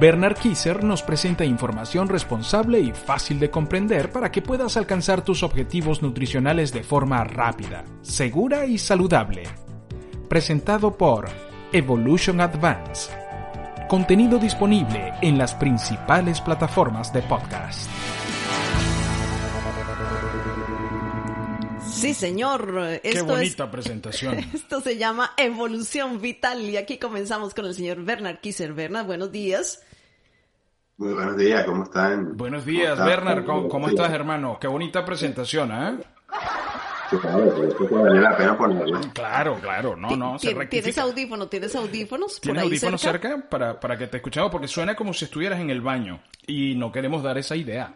Bernard Kisser nos presenta información responsable y fácil de comprender para que puedas alcanzar tus objetivos nutricionales de forma rápida, segura y saludable. Presentado por Evolution Advance. Contenido disponible en las principales plataformas de podcast. Sí, señor. Qué Esto bonita es- presentación. Esto se llama Evolución Vital y aquí comenzamos con el señor Bernard Kisser. Bernard, buenos días. Muy buenos días, ¿cómo están? Buenos días, ¿Cómo? Bernard. ¿Cómo, cómo Sí, estás, hermano? Qué bonita presentación, ¿eh? la pena ponerla. Claro, claro. No, no, se Tien- ¿Tienes rectifica. audífono? ¿Tienes audífonos? por ¿Tienes ahí audífonos cerca? cerca, para, para que te escuchemos? Porque suena como si estuvieras en el baño y no queremos dar esa idea.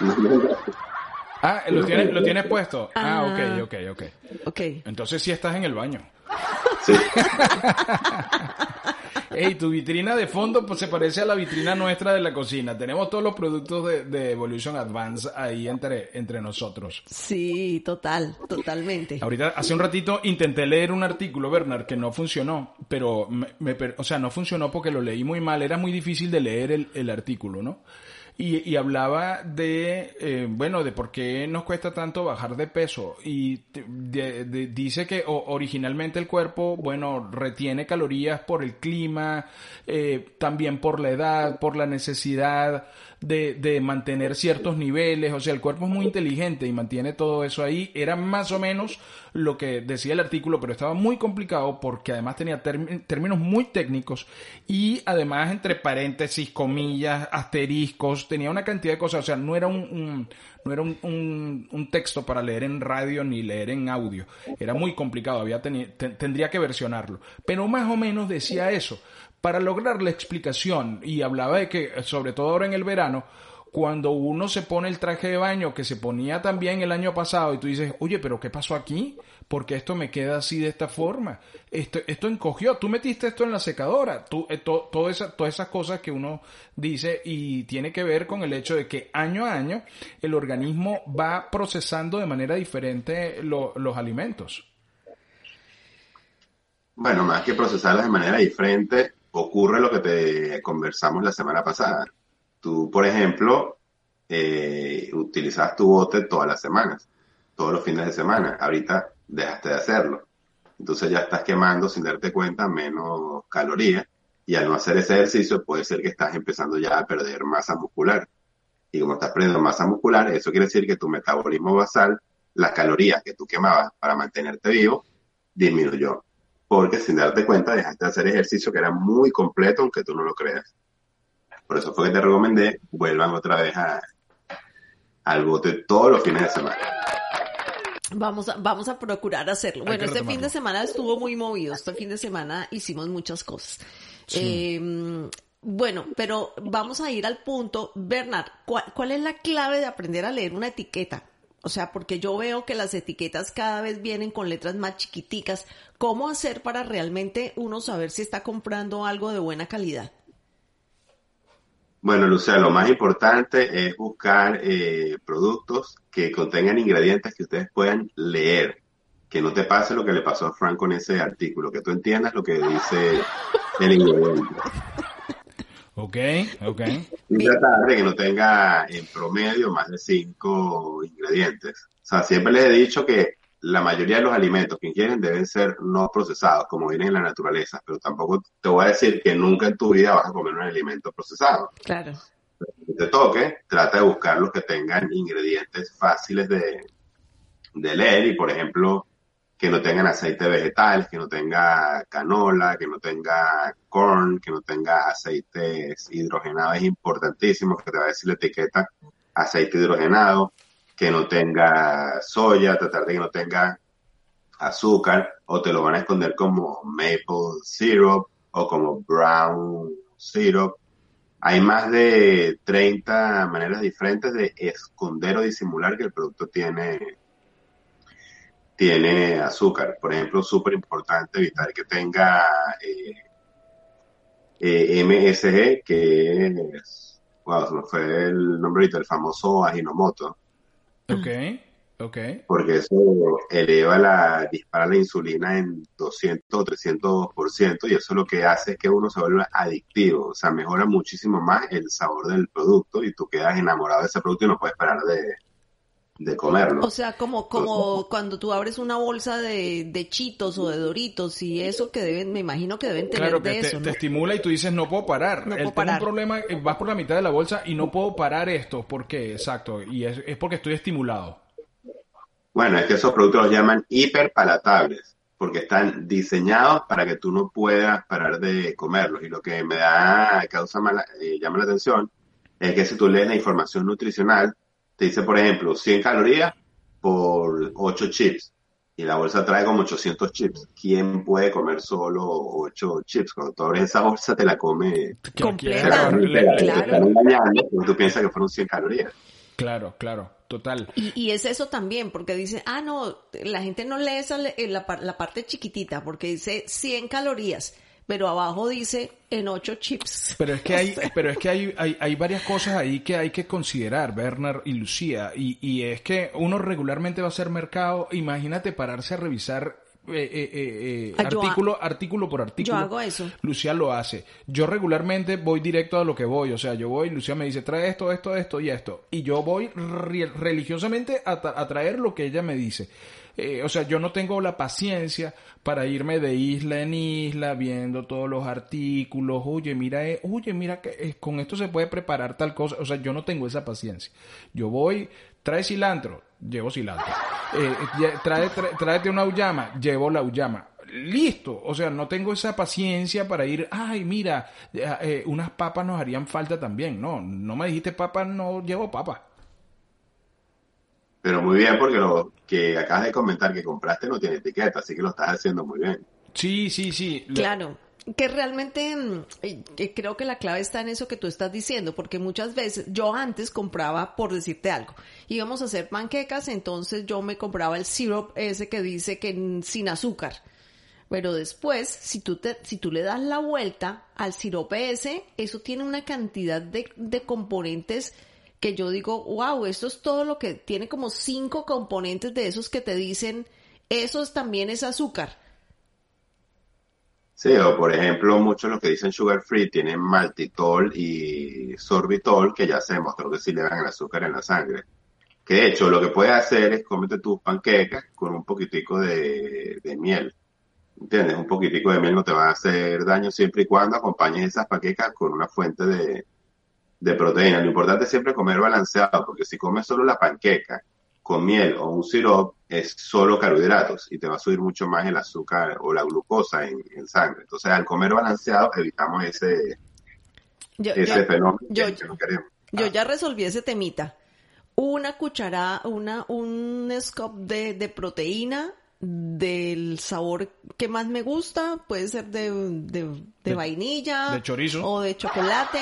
Ah, ¿lo tienes, ¿lo tienes puesto? Ah, ok, ok, ok. Ok. Entonces sí estás en el baño. Sí, Ey, tu vitrina de fondo pues, se parece a la vitrina nuestra de la cocina. Tenemos todos los productos de, de Evolution Advance ahí entre, entre nosotros. Sí, total, totalmente. Ahorita, hace un ratito intenté leer un artículo, Bernard, que no funcionó, pero, me, me o sea, no funcionó porque lo leí muy mal, era muy difícil de leer el, el artículo, ¿no? Y, y hablaba de, eh, bueno, de por qué nos cuesta tanto bajar de peso. Y de- dice que originalmente el cuerpo, bueno, retiene calorías por el clima, eh, también por la edad, por la necesidad de, de mantener ciertos niveles. O sea, el cuerpo es muy inteligente y mantiene todo eso ahí. Era más o menos lo que decía el artículo, pero estaba muy complicado porque además tenía términos muy técnicos y además entre paréntesis, comillas, asteriscos, tenía una cantidad de cosas. O sea, no era un, no era un, un- texto para leer en radio ni leer en audio. Era muy complicado, había teni- te- tendría que versionarlo. Pero más o menos decía eso. Para lograr la explicación, y hablaba de que, sobre todo ahora en el verano, cuando uno se pone el traje de baño que se ponía también el año pasado y tú dices, oye, pero ¿qué pasó aquí? Porque esto me queda así de esta forma. Esto, esto encogió. Tú metiste esto en la secadora. Tú, eh, to- todo esa- todas esas cosas que uno dice y tiene que ver con el hecho de que año a año el organismo va procesando de manera diferente lo- los alimentos. bueno, más que procesarlas de manera diferente, ocurre lo que te conversamos la semana pasada. Tú, por ejemplo, eh, utilizabas tu bote todas las semanas, todos los fines de semana. Ahorita dejaste de hacerlo. Entonces ya estás quemando sin darte cuenta menos calorías y al no hacer ese ejercicio puede ser que estás empezando ya a perder masa muscular. Y como estás perdiendo masa muscular, eso quiere decir que tu metabolismo basal, las calorías que tú quemabas para mantenerte vivo, disminuyó. Porque sin darte cuenta dejaste de hacer ejercicio que era muy completo, aunque tú no lo creas. Por eso fue que te recomendé, vuelvan otra vez a, al bote todos los fines de semana. Vamos a, vamos a procurar hacerlo. Bueno, este fin de semana estuvo muy movido. Este fin de semana hicimos muchas cosas. Eh, bueno, pero vamos a ir al punto. Bernard, ¿cuál, cuál es la clave de aprender a leer una etiqueta? O sea, porque yo veo que las etiquetas cada vez vienen con letras más chiquiticas. ¿Cómo hacer para realmente uno saber si está comprando algo de buena calidad? Bueno, Lucía, lo más importante es buscar eh, productos que contengan ingredientes que ustedes puedan leer. Que no te pase lo que le pasó a Frank con ese artículo, que tú entiendas lo que dice el ingrediente. Ok, ok. Y tratar de que no tenga en promedio más de cinco ingredientes. O sea, siempre les he dicho que la mayoría de los alimentos que ingieren deben ser no procesados, como vienen en la naturaleza, pero tampoco te voy a decir que nunca en tu vida vas a comer un alimento procesado. Claro. Que te toque, trata de buscar los que tengan ingredientes fáciles de, de leer y, por ejemplo, que no tengan aceite vegetales, que no tenga canola, que no tenga corn, que no tenga aceites hidrogenados. Es importantísimo que te va a decir la etiqueta aceite hidrogenado, que no tenga soya, tratar de que no tenga azúcar, o te lo van a esconder como maple syrup o como brown syrup. Hay más de 30 maneras diferentes de esconder o disimular que el producto tiene, tiene azúcar. Por ejemplo, súper importante evitar que tenga eh, eh, MSG, que es, wow, se me fue el nombre ahorita, el famoso Ajinomoto. Ok, ok. Porque eso eleva la, dispara la insulina en 200 o 300% y eso lo que hace es que uno se vuelva adictivo, o sea, mejora muchísimo más el sabor del producto y tú quedas enamorado de ese producto y no puedes parar de, de comerlo. O sea, como, como cuando tú abres una bolsa de, de chitos o de doritos y eso que deben, me imagino que deben tener Claro, de que te, eso, ¿no? te estimula y tú dices, no puedo parar. No Él puedo parar. un problema, eh, vas por la mitad de la bolsa y no puedo parar esto. ¿Por qué? Exacto. Y es, es porque estoy estimulado. Bueno, es que esos productos los llaman hiperpalatables, porque están diseñados para que tú no puedas parar de comerlos. Y lo que me da, causa mala, eh, llama la atención, es que si tú lees la información nutricional, te dice, por ejemplo, 100 calorías por 8 chips. Y la bolsa trae como 800 chips. ¿Quién puede comer solo 8 chips? Cuando tú abres esa bolsa, te la come. Completa. Claro, tú piensas que fueron 100 calorías. Claro, claro, total. Y, y es eso también, porque dice, ah, no, la gente no lee esa, le- la, la parte chiquitita, porque dice 100 calorías, pero abajo dice en 8 chips. Pero es que hay, pero es que hay, hay, hay varias cosas ahí que hay que considerar, Bernard y Lucía, y, y es que uno regularmente va a hacer mercado, imagínate pararse a revisar eh, eh, eh, eh, Ah, ha- artículo, artículo por artículo. Yo hago eso. Lucía lo hace. Yo regularmente voy directo a lo que voy. O sea, yo voy, Lucía me dice, trae esto, esto, esto y esto. Y yo voy re- religiosamente a, tra- a traer lo que ella me dice. Eh, o sea, yo no tengo la paciencia para irme de isla en isla viendo todos los artículos. Oye, mira, eh, oye, mira que eh, con esto se puede preparar tal cosa. O sea, yo no tengo esa paciencia. Yo voy, trae cilantro, llevo cilantro. Eh, trae, trae- tráete una auyama, llevo la auyama. Listo, o sea, no tengo esa paciencia para ir, ay, mira, unas papas nos harían falta también. No, no me dijiste papas, no llevo papas. Pero muy bien, porque lo que acabas de comentar que compraste no tiene etiqueta, así que lo estás haciendo muy bien. Sí, sí, sí. La- Claro, que realmente eh, que creo que la clave está en eso que tú estás diciendo, porque muchas veces yo antes compraba, por decirte algo, íbamos a hacer panquecas, entonces yo me compraba el syrup ese que dice que sin azúcar. Pero después, si tú, te, si tú le das la vuelta al sirope ese, eso tiene una cantidad de, de componentes que yo digo, wow, esto es todo lo que tiene como cinco componentes de esos que te dicen, eso es- también es azúcar. Sí, o por ejemplo, muchos los que dicen sugar free tienen maltitol y sorbitol, que ya se demostró que sí le dan el azúcar en la sangre. Que de hecho, lo que puedes hacer es comerte tus panquecas con un poquitico de, de miel. ¿Entiendes? Un poquitico de miel no te va a hacer daño siempre y cuando acompañes esas panquecas con una fuente de, de proteína. Lo importante es siempre comer balanceado, porque si comes solo la panqueca con miel o un sirope, es solo carbohidratos y te va a subir mucho más el azúcar o la glucosa en, en sangre. Entonces, al comer balanceado, evitamos ese, Yo, ese yo- fenómeno yo- que no queremos. Yo ya resolví ese temita. Una cucharada, una, un scoop de, de proteína del sabor que más me gusta, puede ser de, de, de De- vainilla, de chorizo. o de chocolate,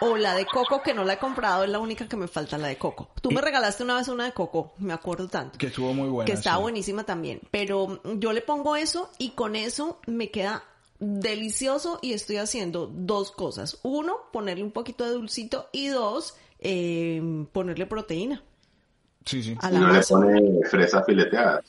o la de coco que no la he comprado, es la única que me falta, la de coco. Tú me regalaste una vez una de coco, me acuerdo tanto. Que estuvo muy buena. que está sí. buenísima también. Pero yo le pongo eso y con eso me queda delicioso y estoy haciendo dos cosas. Uno, ponerle un poquito de dulcito y dos, eh, ponerle proteína Sí, sí. a la no le pone fresas fileteadas.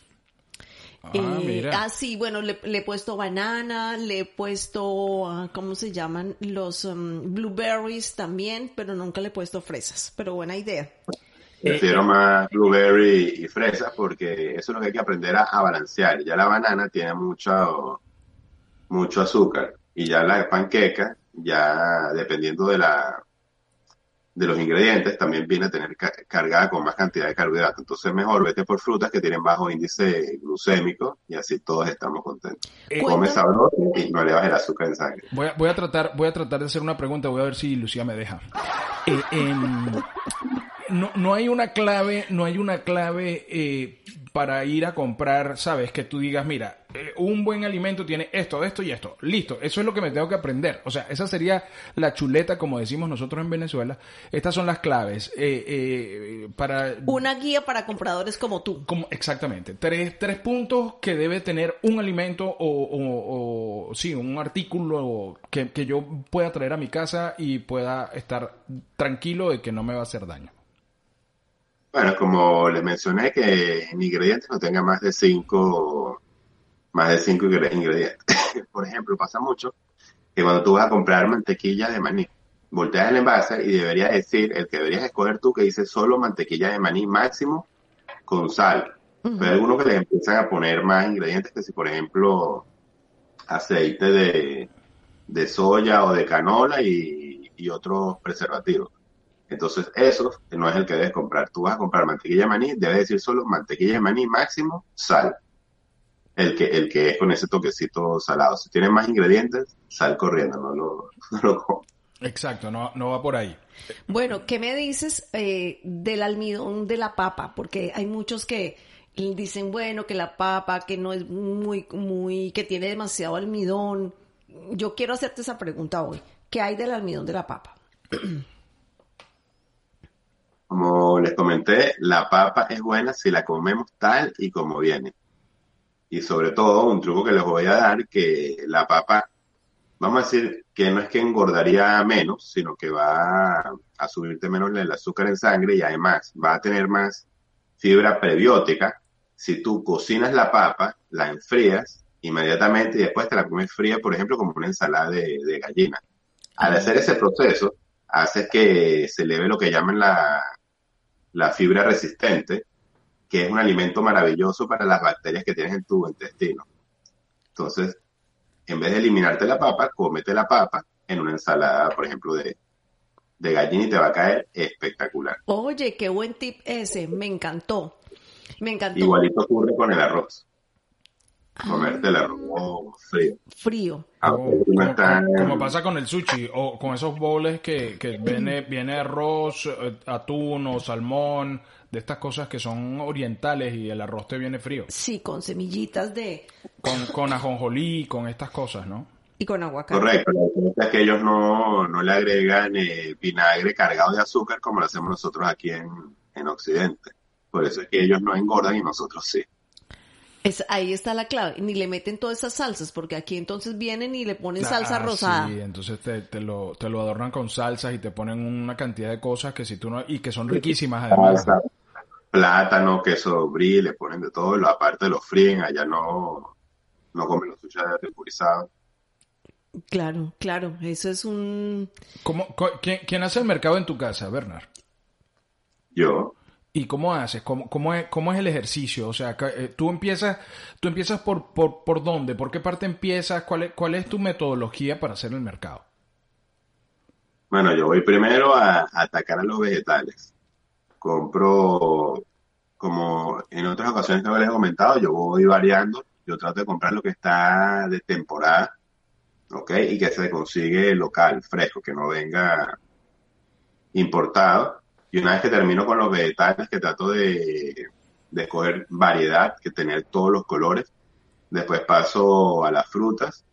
Ah, Eh, mira. ah, sí, bueno, le, le he puesto banana, le he puesto, ah, ¿cómo se llaman? Los um, blueberries también, pero nunca le he puesto fresas. Pero buena idea. Prefiero más blueberry y fresas porque eso es lo que hay que aprender a, a balancear. Ya la banana tiene mucho, mucho azúcar y ya la panqueca, ya dependiendo de la de los ingredientes, también viene a tener ca- cargada con más cantidad de carbohidratos. Entonces mejor vete por frutas que tienen bajo índice glucémico y así todos estamos contentos. Eh, Come sabroso y no elevas el azúcar en sangre. Voy a, voy a tratar, voy a tratar de hacer una pregunta, voy a ver si Lucía me deja. Eh, em, no, no hay una clave, no hay una clave eh, para ir a comprar, sabes, que tú digas, mira, eh, un buen alimento tiene esto, esto y esto. Listo, eso es lo que me tengo que aprender. O sea, esa sería la chuleta, como decimos nosotros en Venezuela. Estas son las claves. Eh, eh, para... Una guía para compradores como tú. Como, exactamente. Tres, tres puntos que debe tener un alimento o, o, o sí, un artículo que, que yo pueda traer a mi casa y pueda estar tranquilo de que no me va a hacer daño. Bueno, como les mencioné, que en ingredientes no tenga más de cinco, más de cinco ingredientes. Por ejemplo, pasa mucho que cuando tú vas a comprar mantequilla de maní, volteas el envase y deberías decir, el que deberías escoger tú, que dice solo mantequilla de maní máximo con sal. Pero hay algunos que les empiezan a poner más ingredientes, que si por ejemplo aceite de, de soya o de canola y, y otros preservativos. Entonces, eso no es el que debes comprar. Tú vas a comprar mantequilla de maní, debes decir solo mantequilla de maní máximo, sal. El que, el que es con ese toquecito salado. Si tiene más ingredientes, sal corriendo, no lo, no lo Exacto, no, no va por ahí. Bueno, ¿qué me dices eh, del almidón de la papa? Porque hay muchos que dicen, bueno, que la papa, que no es muy, muy, que tiene demasiado almidón. Yo quiero hacerte esa pregunta hoy. ¿Qué hay del almidón de la papa? Como les comenté, la papa es buena si la comemos tal y como viene. Y sobre todo, un truco que les voy a dar, que la papa, vamos a decir que no es que engordaría menos, sino que va a subirte menos el azúcar en sangre y además va a tener más fibra prebiótica. Si tú cocinas la papa, la enfrías inmediatamente y después te la comes fría, por ejemplo, como una ensalada de, de gallina. Al hacer ese proceso, hace que se eleve lo que llaman la, la fibra resistente, que es un alimento maravilloso para las bacterias que tienes en tu intestino. Entonces, en vez de eliminarte la papa, cómete la papa en una ensalada, por ejemplo, de, de gallina y te va a caer espectacular. Oye, qué buen tip ese, me encantó. Me encantó. Igualito ocurre con el arroz. Comerte el arroz frío. Frío. Ah, como, como, pasa con el sushi o con esos bowls que, que viene, viene arroz, eh, atún o salmón, de estas cosas que son orientales y el arroz te viene frío. Sí, con semillitas de... Con, con ajonjolí, con estas cosas, ¿no? Y con aguacate. Correcto, la diferencia es que ellos no, no le agregan eh, vinagre cargado de azúcar como lo hacemos nosotros aquí en, en Occidente. Por eso es que ellos no engordan y nosotros sí. Es, ahí está la clave. Ni le meten todas esas salsas, porque aquí entonces vienen y le ponen salsa rosada. Sí, entonces te, te, lo, te lo adornan con salsas y te ponen una cantidad de cosas que si tú no... Y que son riquísimas además. Plátano, queso brie, le ponen de todo, lo aparte lo fríen, allá no, no comen los sushi temporizados. Claro, claro, eso es un... ¿Cómo, quién, ¿Quién hace el mercado en tu casa, Bernard? Yo. ¿Y cómo haces? ¿Cómo, cómo, es, ¿Cómo es el ejercicio? O sea, tú empiezas, tú empiezas por, por, por dónde, por qué parte empiezas, cuál es, cuál es tu metodología para hacer el mercado. Bueno, yo voy primero a, a atacar a los vegetales. Compro, como en otras ocasiones que les he comentado, yo voy variando. Yo trato de comprar lo que está de temporada, ¿ok? Y que se consigue local, fresco, que no venga importado y una vez que termino con los vegetales, que trato de, de escoger variedad, que tener todos los colores, después paso a las frutas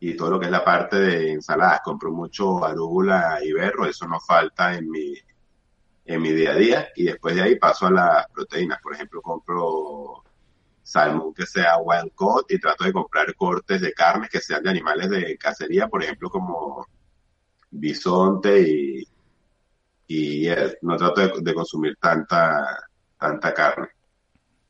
y todo lo que es la parte de ensaladas. Compro mucho arúgula y berro, eso no falta en mi, en mi día a día. Y después de ahí paso a las proteínas. Por ejemplo, compro salmón que sea wild caught y trato de comprar cortes de carne que sean de animales de cacería, por ejemplo, como bisonte y, y eh, no trato de, de, consumir tanta tanta carne.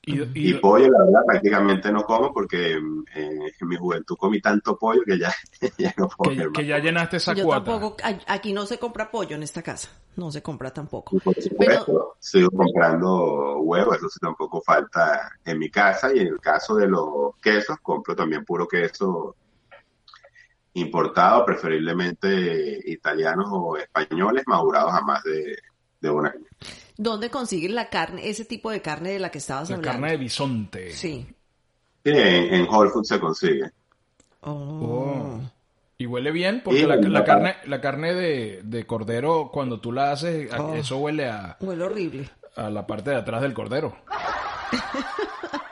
Y, y, pollo, la verdad, prácticamente no como porque eh, en mi juventud comí tanto pollo que ya, ya no puedo que, que ya llenaste esa Yo cuota. tampoco, aquí no se compra pollo en esta casa, no se compra tampoco. Por supuesto, Pero... sigo comprando huevos, eso sí tampoco falta en mi casa y en el caso de los quesos, compro también puro queso importados, preferiblemente italianos o españoles, madurados a más de, de un año. ¿Dónde consigues la carne, ese tipo de carne de la que estabas la hablando? carne de bisonte. Sí. Sí, en, en Whole Foods se consigue. Oh. Oh. Y huele bien porque la, la, carne, la carne de, de, cordero, cuando tú la haces, oh. eso huele a... Huele horrible. A la parte de atrás del cordero.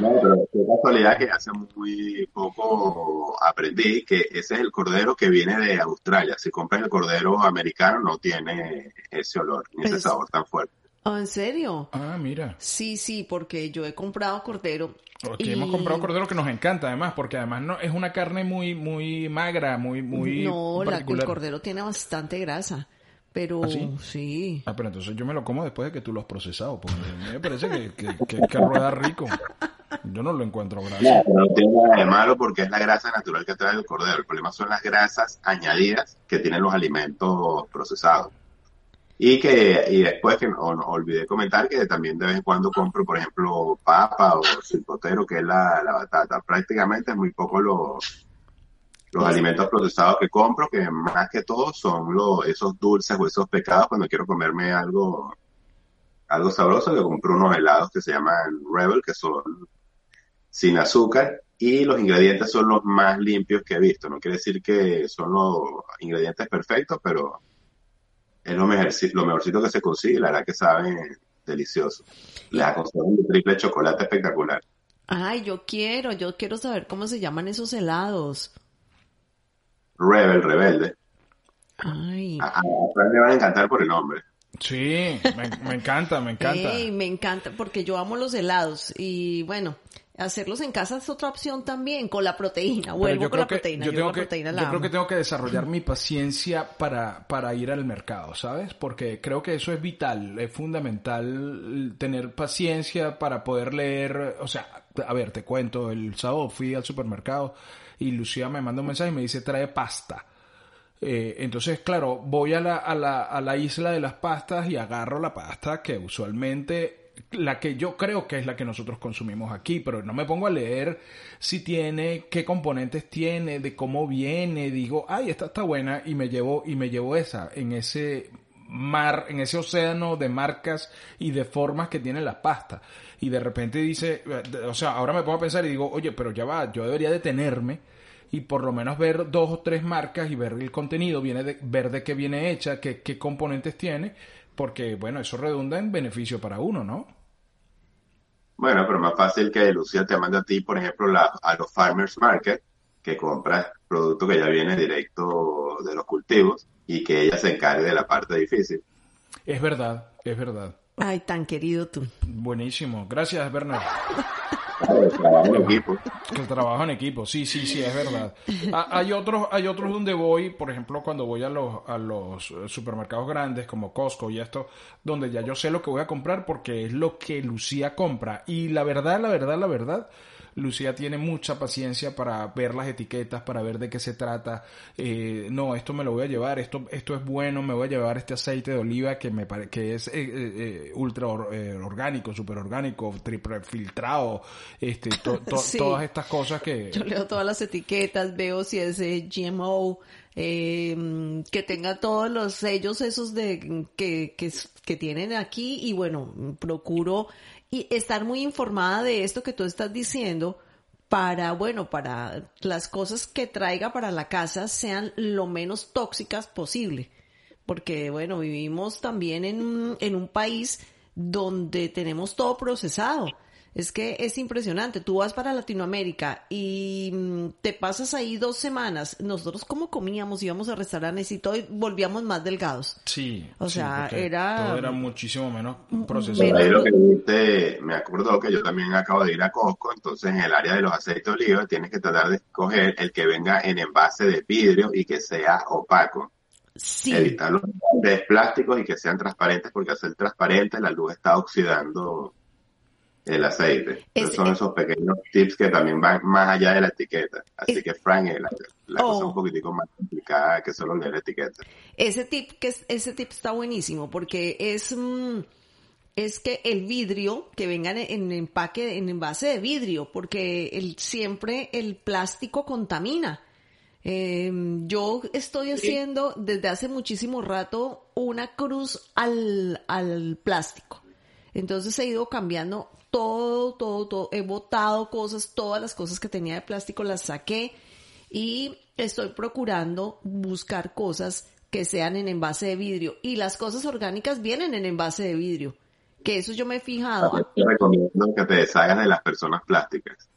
No, pero qué casualidad que hace muy poco aprendí que ese es el cordero que viene de Australia. Si compras el cordero americano no tiene ese olor ni ese Es- sabor tan fuerte. ¿Oh, ¿En serio? Ah, mira. Sí, sí, porque yo he comprado cordero. Y- hemos comprado cordero que nos encanta además, porque además no es una carne muy muy magra, muy muy No, la- el cordero tiene bastante grasa. Pero ¿Ah, sí? sí. Ah, pero entonces yo me lo como después de que tú lo has procesado, porque a mí me parece que, que, que, que rueda rico. Yo no lo encuentro pero no tiene nada de malo porque es la grasa natural que trae el cordero. El problema son las grasas añadidas que tienen los alimentos procesados. Y que y después que no, no- olvidé comentar que también de vez en cuando compro, por ejemplo, papa o chilpotero, que es la, la batata. Prácticamente es muy poco los los alimentos procesados que compro, que más que todo son los, esos dulces o esos pecados cuando quiero comerme algo, algo sabroso, que compro unos helados que se llaman Rebel, que son sin azúcar, y los ingredientes son los más limpios que he visto. No quiere decir que son los ingredientes perfectos, pero es lo, mejorci- lo mejorcito que se consigue, la verdad que saben delicioso. Les aconsejo un triple chocolate espectacular. Ay, yo quiero, yo quiero saber cómo se llaman esos helados. Rebel, rebelde. Ay. A, a le van a encantar por el nombre. Sí, me, me encanta, me encanta. Ey, me encanta porque yo amo los helados y bueno, hacerlos en casa es otra opción también con la proteína. Vuelvo yo con creo la que- proteína. yo Yo, tengo la que, proteína yo la creo amo. que tengo que desarrollar mi paciencia para, para ir al mercado, ¿sabes? Porque creo que eso es vital, es fundamental tener paciencia para poder leer, o sea, a ver, te cuento, el sábado fui al supermercado y Lucía me manda un mensaje y me dice trae pasta. Eh, entonces, claro, voy a la, a, la, a la isla de las pastas y agarro la pasta que usualmente, la que yo creo que es la que nosotros consumimos aquí, pero no me pongo a leer si tiene, qué componentes tiene, de cómo viene, digo, ay, esta está buena y me llevo, y me llevo esa en ese mar, en ese océano de marcas y de formas que tiene la pasta. Y de repente dice, o sea, ahora me pongo a pensar y digo, oye, pero ya va, yo debería detenerme y por lo menos ver dos o tres marcas y ver el contenido, viene de, ver de qué viene hecha, qué, qué componentes tiene, porque bueno, eso redunda en beneficio para uno, ¿no? Bueno, pero más fácil que Lucía te manda a ti, por ejemplo, la- a los farmers market, que compras producto que ya viene directo de los cultivos y que ella se encargue de la parte difícil. Es verdad, es verdad. Ay, tan querido tú. Buenísimo. Gracias, Bernard. El trabajo en equipo. Sí, sí, sí, es verdad. Ha- Hay otros, hay otros donde voy, por ejemplo, cuando voy a los, a los eh, supermercados grandes como Costco y esto, donde ya yo sé lo que voy a comprar porque es lo que Lucía compra. Y la verdad, la verdad, la verdad, Lucía tiene mucha paciencia para ver las etiquetas, para ver de qué se trata. Eh, no, esto me lo voy a llevar, esto, esto es bueno, me voy a llevar este aceite de oliva que me pare- que es eh, eh, eh, ultra or- eh, orgánico, super orgánico, triple filtrado, este, to- to- Sí. todas estas cosas que Yo leo todas las etiquetas, veo si es GMO, eh, que tenga todos los sellos esos de que, que, que tienen aquí y bueno, procuro y estar muy informada de esto que tú estás diciendo para, bueno, para las cosas que traiga para la casa sean lo menos tóxicas posible. Porque, bueno, vivimos también en, en un país donde tenemos todo procesado. Es que es impresionante. Tú vas para Latinoamérica y mm, te pasas ahí dos semanas. Nosotros cómo comíamos, íbamos a restaurantes y todo y volvíamos más delgados. sí, O sí, sea, porque era- todo era muchísimo menos menos- procesado. Ahí lo que dijiste, me acuerdo que yo también acabo de ir a Costco, entonces en el área de los aceites de oliva tienes que tratar de escoger el que venga en envase de vidrio y que sea opaco. Sí. Evitar los de plásticos y que sean transparentes porque al ser transparentes la luz está oxidando el aceite. Es- son esos pequeños tips que también van más allá de la etiqueta. Así Es- que Frank, eh, la, la cosa Oh. un poquitico más complicada que solo leer la etiqueta. Ese tip que es- ese tip está buenísimo porque es mm, es que el vidrio que venga en, en empaque en envase de vidrio porque el siempre el plástico contamina. Eh, yo estoy haciendo desde hace muchísimo rato una cruz al, al plástico. Entonces he ido cambiando todo, todo, todo. He botado cosas, todas las cosas que tenía de plástico las saqué y estoy procurando buscar cosas que sean en envase de vidrio. Y las cosas orgánicas vienen en envase de vidrio. Que eso yo me he fijado. Te recomiendo que te deshagas de las personas plásticas.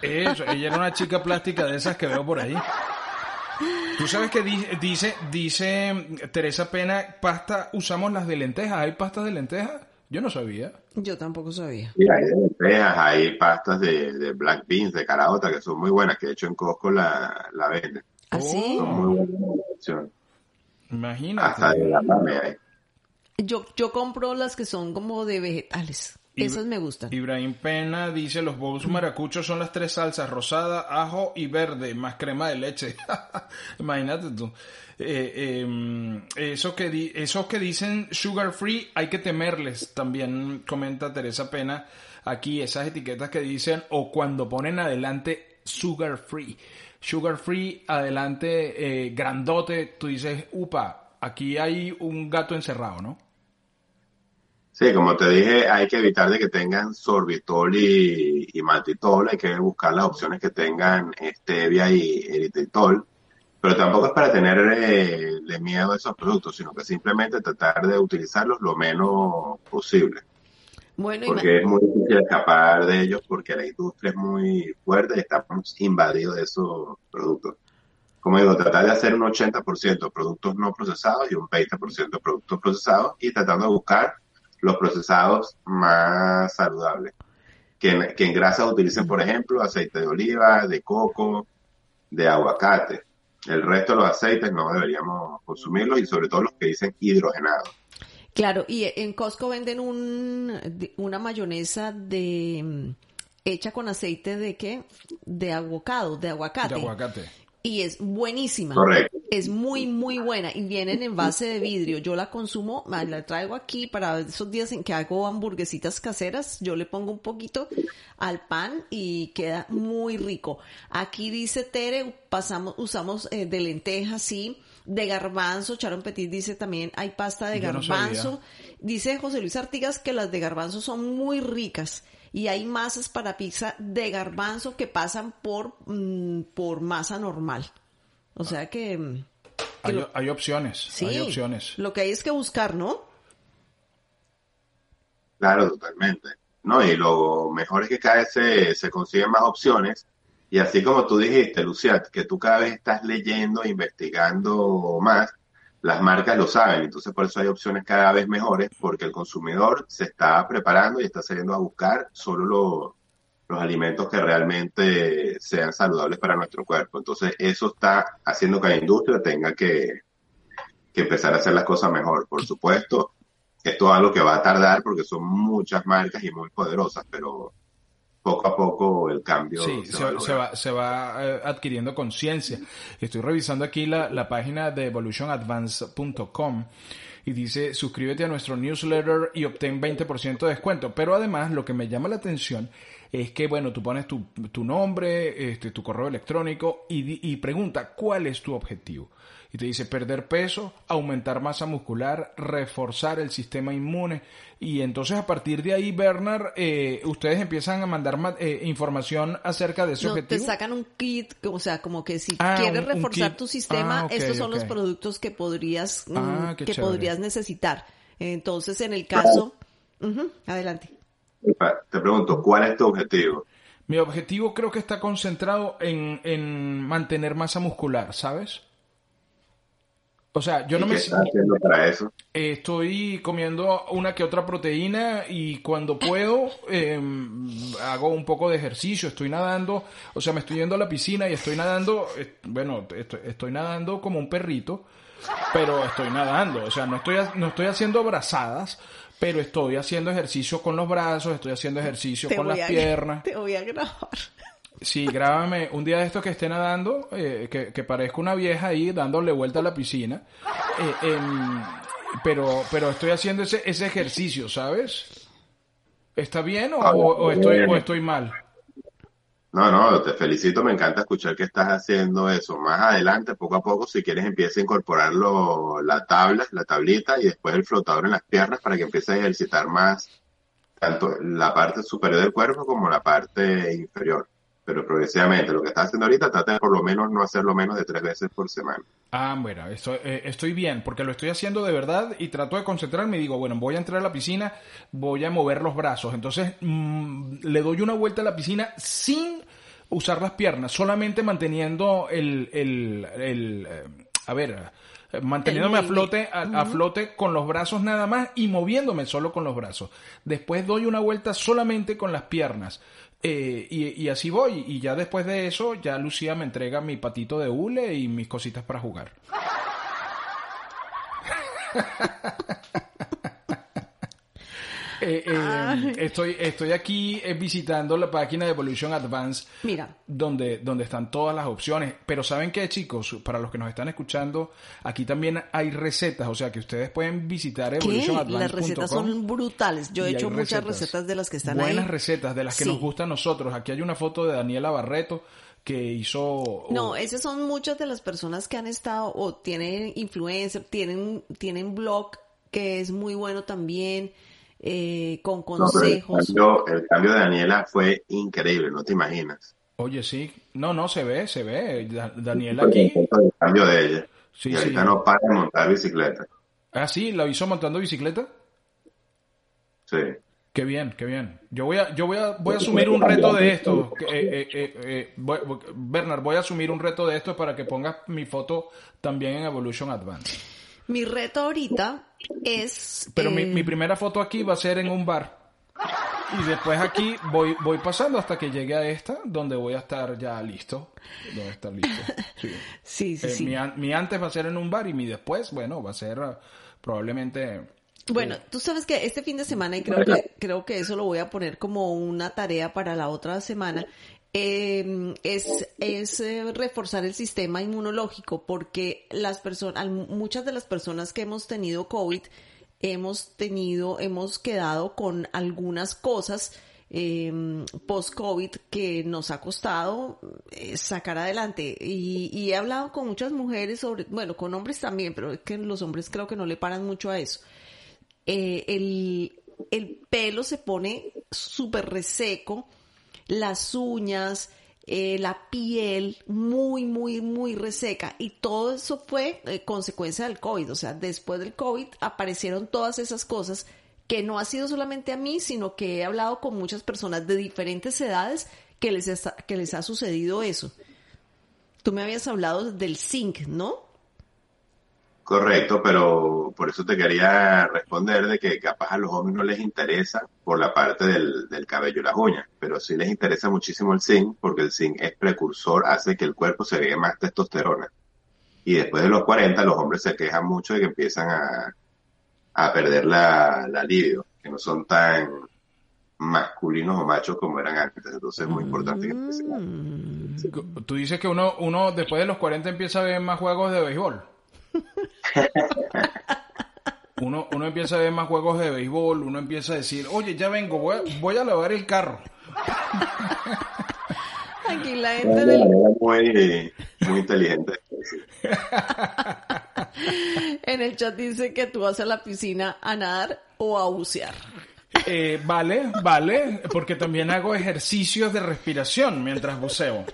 Eso, ella era una chica plástica de esas que veo por ahí. Tú sabes que dice, dice Teresa Pena, pasta, usamos las de lentejas. ¿Hay pastas de lentejas? Yo no sabía. Yo tampoco sabía. Sí, hay de lentejas, hay pastas de, black beans, de caraota, que son muy buenas, que de hecho en Costco la, la venden. ¿Ah, sí? Son muy buenas Imagínate. Hasta de la hay. Yo, yo compro las que son como de vegetales. Esas me gustan. Ibrahim Pena dice, los bowls maracuchos son las tres salsas, rosada, ajo y verde, más crema de leche. Imagínate tú. Eh, em, eso que esos que dicen sugar free hay que temerles, también comenta Teresa Pena aquí, esas etiquetas que dicen o cuando ponen adelante sugar free. Sugar free, adelante, eh, grandote, tú dices, upa, aquí hay un gato encerrado, ¿no? Sí, como te dije, hay que evitar de que tengan sorbitol y, y maltitol, hay que buscar las opciones que tengan stevia y eritritol, pero tampoco es para tenerle eh, miedo a esos productos, sino que simplemente tratar de utilizarlos lo menos posible. Bueno, porque es muy difícil escapar de ellos porque la industria es muy fuerte y estamos invadidos de esos productos. Como digo, tratar de hacer un 80% productos no procesados y un 20% productos procesados y tratando de buscar los procesados más saludables. Que en, que en grasas utilicen, por ejemplo, aceite de oliva, de coco, de aguacate. El resto de los aceites no deberíamos consumirlos y sobre todo los que dicen hidrogenados. Claro, y en Costco venden un, una mayonesa de hecha con aceite de qué? De avocado, de aguacate. De aguacate y es buenísima. Correcto. Es muy, muy buena y vienen en base de vidrio. Yo la consumo, la traigo aquí para esos días en que hago hamburguesitas caseras. Yo le pongo un poquito al pan y queda muy rico. Aquí dice Tere, pasamos, usamos eh, de lentejas, sí. De garbanzo, Charon Petit dice también hay pasta de garbanzo. dice José Luis Artigas que las de garbanzo son muy ricas y hay masas para pizza de garbanzo que pasan por, mm, por masa normal. O sea que... Mm, hay, opciones, sí, hay opciones. Lo que hay es que buscar, ¿no? Claro, totalmente. No, y lo mejor es que cada vez se, se consiguen más opciones. Y así como tú dijiste, Luciat, que tú cada vez estás leyendo, investigando más, las marcas lo saben, entonces por eso hay opciones cada vez mejores, porque el consumidor se está preparando y está saliendo a buscar solo los alimentos que realmente sean saludables para nuestro cuerpo. Entonces eso está haciendo que la industria tenga que, que empezar a hacer las cosas mejor. Por supuesto, esto es algo que va a tardar porque son muchas marcas y muy poderosas, pero poco a poco el cambio se, va, se, va, eh, adquiriendo conciencia. Estoy revisando aquí la, la página de evolutionadvance.com y dice suscríbete a nuestro newsletter y obtén 20% de descuento. Pero además lo que me llama la atención es que, bueno, tú pones tu, tu nombre, este, tu correo electrónico y, y pregunta cuál es tu objetivo y te dice perder peso, aumentar masa muscular, reforzar el sistema inmune. Y entonces a partir de ahí, Bernard, eh, ustedes empiezan a mandar eh, información acerca de ese no, objetivo. Te sacan un kit, o sea, como que si ah, quieres reforzar tu sistema, ah, estos son los productos que podrías, mm, ah, que podrías necesitar. Entonces, en el caso, adelante. Te pregunto, ¿cuál es tu objetivo? Mi objetivo creo que está concentrado en, en mantener masa muscular, ¿sabes? O sea, yo no me... haciendo para eso? estoy comiendo una que otra proteína y cuando puedo em, hago un poco de ejercicio, estoy nadando, o sea, me estoy yendo a la piscina y estoy nadando, bueno, estoy, nadando como un perrito, pero estoy nadando, o sea, no estoy, no estoy haciendo brazadas, pero estoy haciendo ejercicio con los brazos, estoy haciendo ejercicio con las piernas. Te voy a grabar. Sí, grábame un día de estos que esté nadando, eh, que, que parezca una vieja ahí dándole vuelta a la piscina. Eh, pero, pero estoy haciendo ese, ese ejercicio, ¿sabes? ¿Está bien o, ah, estoy, o estoy mal? No, no, te felicito, me encanta escuchar que estás haciendo eso. Más adelante, poco a poco, si quieres, empieza a incorporarlo la tabla, la tablita y después el flotador en las piernas para que empieces a ejercitar más tanto la parte superior del cuerpo como la parte inferior. Pero progresivamente. Lo que estás haciendo ahorita, trata de por lo menos no hacerlo menos de tres veces por semana. Ah, bueno, estoy, eh, estoy bien, porque lo estoy haciendo de verdad y trato de concentrarme y digo, bueno, voy a entrar a la piscina, voy a mover los brazos. Entonces, mm, le doy una vuelta a la piscina sin usar las piernas, solamente manteniendo el, el, el eh, a ver, manteniéndome a flote, a, flote con los brazos nada más y moviéndome solo con los brazos. Después doy una vuelta solamente con las piernas. Eh, y, y, así voy. Y ya después de eso, ya Lucía me entrega mi patito de hule y mis cositas para jugar. Eh, eh, estoy, estoy aquí eh, visitando la página de Evolution Advance. Mira. Donde, donde están todas las opciones. Pero ¿saben qué, chicos? Para los que nos están escuchando, aquí también hay recetas. O sea, que ustedes pueden visitar evolutionadvance.com. Las recetas son brutales. Yo he hecho muchas recetas. de las que están ahí. Buenas recetas, de las que nos gustan a nosotros. Aquí hay una foto de Daniela Barreto que hizo... No, esas son muchas de las personas que han estado o tienen influencer, tienen, tienen blog que es muy bueno también eh, con consejos. el, cambio, de Daniela fue increíble, no te imaginas. Oye, sí, no, no, se ve, se ve. Daniela aquí. El cambio de ella. Sí, y ahorita no para de montar bicicleta. Ah, sí, ¿la avisó montando bicicleta? Sí. Qué bien, qué bien. Yo voy a, yo voy a, voy a asumir un reto de esto. Eh, eh, eh, Bernard, voy a asumir un reto de esto para que pongas mi foto también en Evolution Advance. Mi reto ahorita es... Pero mi, mi, primera foto aquí va a ser en un bar. Y después aquí voy, voy pasando hasta que llegue a esta, donde voy a estar ya listo. Donde estar listo. Sí, sí, sí. Mi, mi, antes va a ser en un bar y mi después, bueno, va a ser probablemente... Bueno, tú sabes que este fin de semana, y creo que, creo que eso lo voy a poner como una tarea para la otra semana, eh, es, es eh, reforzar el sistema inmunológico porque las personas, muchas de las personas que hemos tenido COVID, hemos tenido, hemos quedado con algunas cosas eh, post-COVID que nos ha costado eh, sacar adelante. Y, y, he hablado con muchas mujeres sobre, bueno, con hombres también, pero es que los hombres creo que no le paran mucho a eso. Eh, el, el pelo se pone súper reseco las uñas, eh, la piel muy, muy, muy reseca. Y todo eso fue eh, consecuencia del COVID. O sea, después del COVID aparecieron todas esas cosas que no ha sido solamente a mí, sino que he hablado con muchas personas de diferentes edades que les, que les ha sucedido eso. Tú me habías hablado del zinc, ¿no? Correcto, pero por eso te quería responder de que capaz a los hombres no les interesa por la parte del, cabello y las uñas, pero sí les interesa muchísimo el zinc porque el zinc es precursor, hace que el cuerpo se vea más testosterona. Y después de los 40 los hombres se quejan mucho de que empiezan a, a perder la, la libido, que no son tan masculinos o machos como eran antes. Entonces es muy importante que mm. Tú dices que uno, uno después de los 40 empieza a ver más juegos de béisbol. Uno, uno empieza a ver más juegos de béisbol, uno empieza a decir, oye, ya vengo, voy a, voy a lavar el carro. Aquí la gente del... muy, muy inteligente. en el chat dice que tú vas a la piscina a nadar o a bucear. Eh, vale, vale, porque también hago ejercicios de respiración mientras buceo.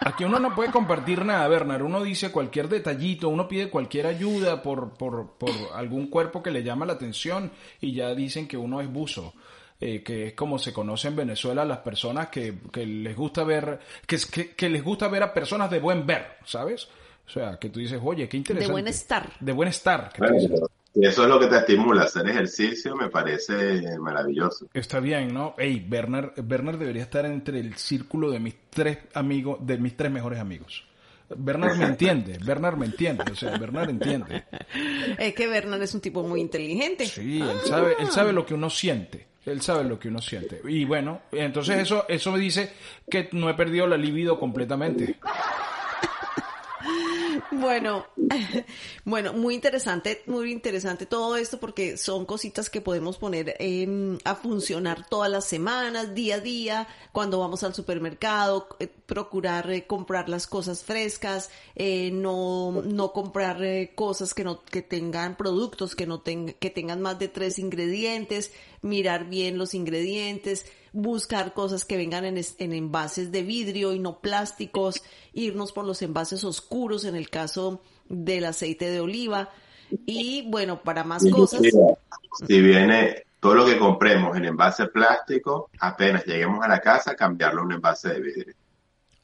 Aquí uno no puede compartir nada, Bernard. Uno dice cualquier detallito, uno pide cualquier ayuda por, por, por algún cuerpo que le llama la atención y ya dicen que uno es buzo. Eh, que es como se conoce en Venezuela las personas que, que les gusta ver, que, que, que, les gusta ver a personas de buen ver, ¿sabes? O sea, que tú dices, oye, qué interesante. De buen estar. De buen estar. Y eso es lo que te estimula, hacer ejercicio me parece maravilloso. Está bien, ¿no? Ey, Bernard, Bernard debería estar entre el círculo de mis tres amigos, de mis tres mejores amigos. Bernard me entiende, Bernard me entiende, o sea, Bernard entiende. Es que Bernard es un tipo muy inteligente. Sí, él sabe, él sabe lo que uno siente. Él sabe lo que uno siente. Y bueno, entonces eso, eso me dice que no he perdido la libido completamente. Bueno, bueno, muy interesante, muy interesante todo esto porque son cositas que podemos poner a funcionar todas las semanas, día a día, cuando vamos al supermercado, eh, procurar eh, comprar las cosas frescas, eh, no, no comprar cosas que no, que tengan productos que no tengan, que tengan más de tres ingredientes, mirar bien los ingredientes, buscar cosas que vengan en, en, envases de vidrio y no plásticos, irnos por los envases oscuros en el caso del aceite de oliva. Y bueno, para más cosas. Si viene todo lo que compremos en envase plástico, apenas lleguemos a la casa, cambiarlo a un envase de vidrio.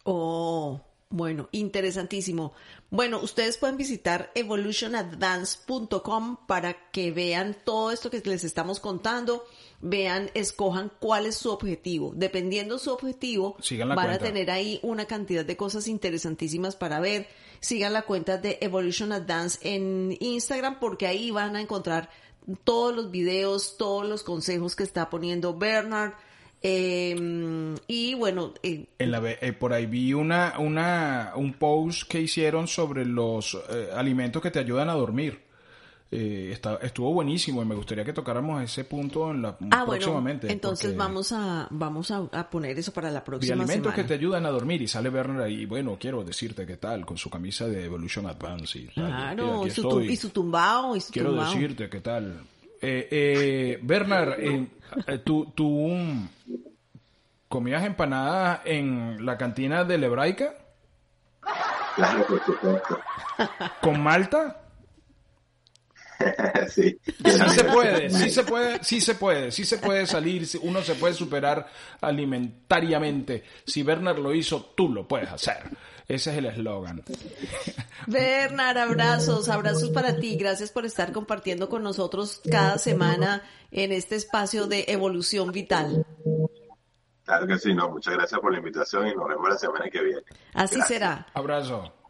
Oh, bueno, interesantísimo. Bueno, ustedes pueden visitar evolutionadvance.com para que vean todo esto que les estamos contando, vean, escojan cuál es su objetivo. Dependiendo su objetivo, van a tener ahí una cantidad de cosas interesantísimas para ver. Sigan la cuenta de Evolution Advance en Instagram porque ahí van a encontrar todos los videos, todos los consejos que está poniendo Bernard. Em, y bueno, eh, en la, eh, por ahí vi una, una, un post que hicieron sobre los eh, alimentos que te ayudan a dormir. Está, estuvo buenísimo y me gustaría que tocáramos ese punto en la, ah, próximamente. entonces vamos a vamos a, poner eso para la próxima. alimentos que te ayudan a dormir y sale Werner ahí. Bueno, quiero decirte qué tal con su camisa de Evolution Advance y Claro, y, su, y su tumbao y su Quiero decirte qué tal. Eh, eh, Bernard, eh, eh, ¿tú, tú comías empanadas en la cantina de? Claro, por supuesto. ¿Con Malta? sí. Sí se puede, sí se puede, sí se puede, sí se puede salir, uno se puede superar alimentariamente. Si Bernard lo hizo, tú lo puedes hacer. Ese es el eslogan. Bernard, abrazos, abrazos para ti. Gracias por estar compartiendo con nosotros cada semana en este espacio de evolución vital. Claro que sí, no. Muchas gracias por la invitación y nos vemos la semana que viene. Así será. Abrazo.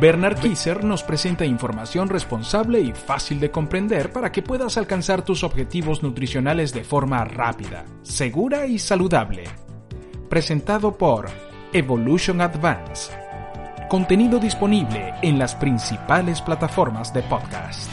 Bernard Kisser nos presenta información responsable y fácil de comprender para que puedas alcanzar tus objetivos nutricionales de forma rápida, segura y saludable. Presentado por Evolution Advance. Contenido disponible en las principales plataformas de podcast.